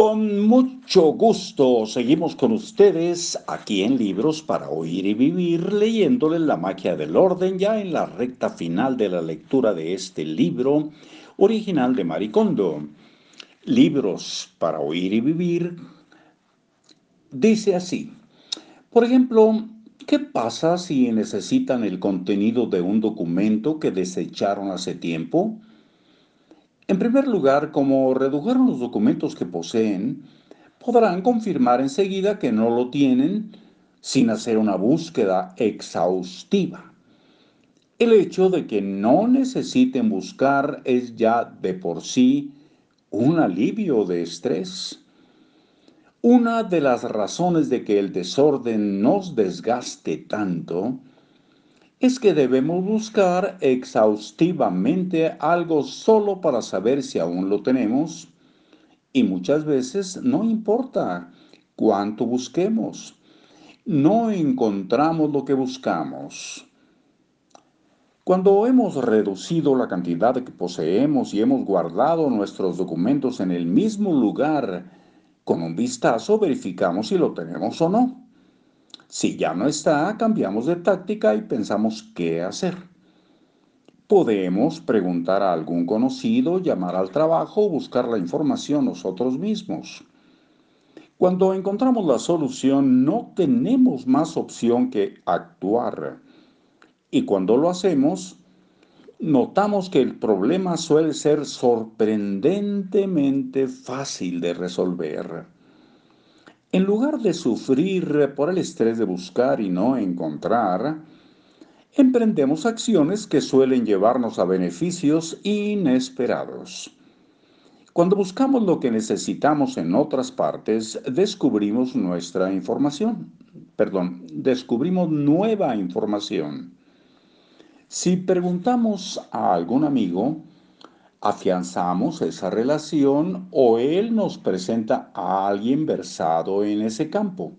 Con mucho gusto seguimos con ustedes aquí en Libros para Oír y Vivir, leyéndoles La magia del orden ya en la recta final de la lectura de este libro original de Maricondo. Libros para Oír y Vivir dice así. Por ejemplo, ¿qué pasa si necesitan el contenido de un documento que desecharon hace tiempo? En primer lugar, como redujeron los documentos que poseen, podrán confirmar enseguida que no lo tienen sin hacer una búsqueda exhaustiva. El hecho de que no necesiten buscar es ya de por sí un alivio de estrés. Una de las razones de que el desorden nos desgaste tanto es que debemos buscar exhaustivamente algo solo para saber si aún lo tenemos y muchas veces no importa cuánto busquemos, no encontramos lo que buscamos. Cuando hemos reducido la cantidad que poseemos y hemos guardado nuestros documentos en el mismo lugar, con un vistazo verificamos si lo tenemos o no. Si ya no está, cambiamos de táctica y pensamos qué hacer. Podemos preguntar a algún conocido, llamar al trabajo o buscar la información nosotros mismos. Cuando encontramos la solución no tenemos más opción que actuar. Y cuando lo hacemos, notamos que el problema suele ser sorprendentemente fácil de resolver. En lugar de sufrir por el estrés de buscar y no encontrar, emprendemos acciones que suelen llevarnos a beneficios inesperados. Cuando buscamos lo que necesitamos en otras partes, descubrimos nuestra información. Perdón, descubrimos nueva información. Si preguntamos a algún amigo, afianzamos esa relación o Él nos presenta a alguien versado en ese campo.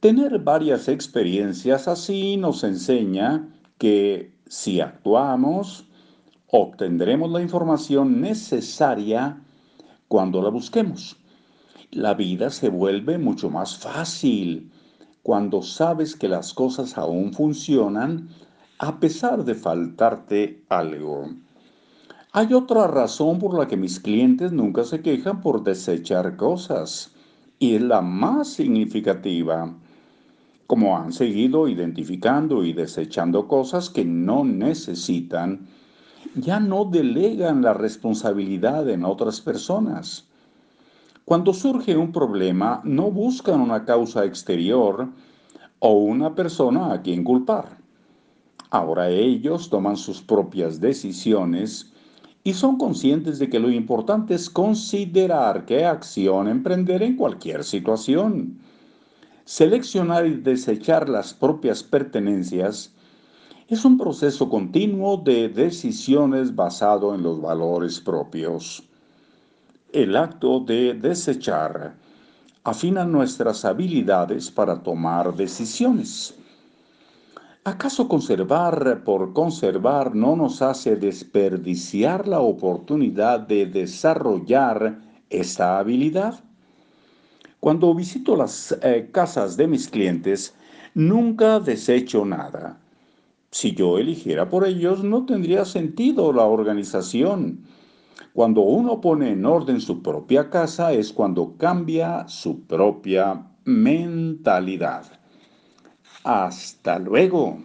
Tener varias experiencias así nos enseña que si actuamos, obtendremos la información necesaria cuando la busquemos. La vida se vuelve mucho más fácil cuando sabes que las cosas aún funcionan a pesar de faltarte algo. Hay otra razón por la que mis clientes nunca se quejan por desechar cosas, y es la más significativa. Como han seguido identificando y desechando cosas que no necesitan, ya no delegan la responsabilidad en otras personas. Cuando surge un problema, no buscan una causa exterior o una persona a quien culpar. Ahora ellos toman sus propias decisiones y son conscientes de que lo importante es considerar qué acción emprender en cualquier situación. Seleccionar y desechar las propias pertenencias es un proceso continuo de decisiones basado en los valores propios. El acto de desechar afina nuestras habilidades para tomar decisiones. ¿Acaso conservar por conservar no nos hace desperdiciar la oportunidad de desarrollar esta habilidad? Cuando visito las eh, casas de mis clientes, nunca desecho nada. Si yo eligiera por ellos, no tendría sentido la organización. Cuando uno pone en orden su propia casa es cuando cambia su propia mentalidad. Hasta luego.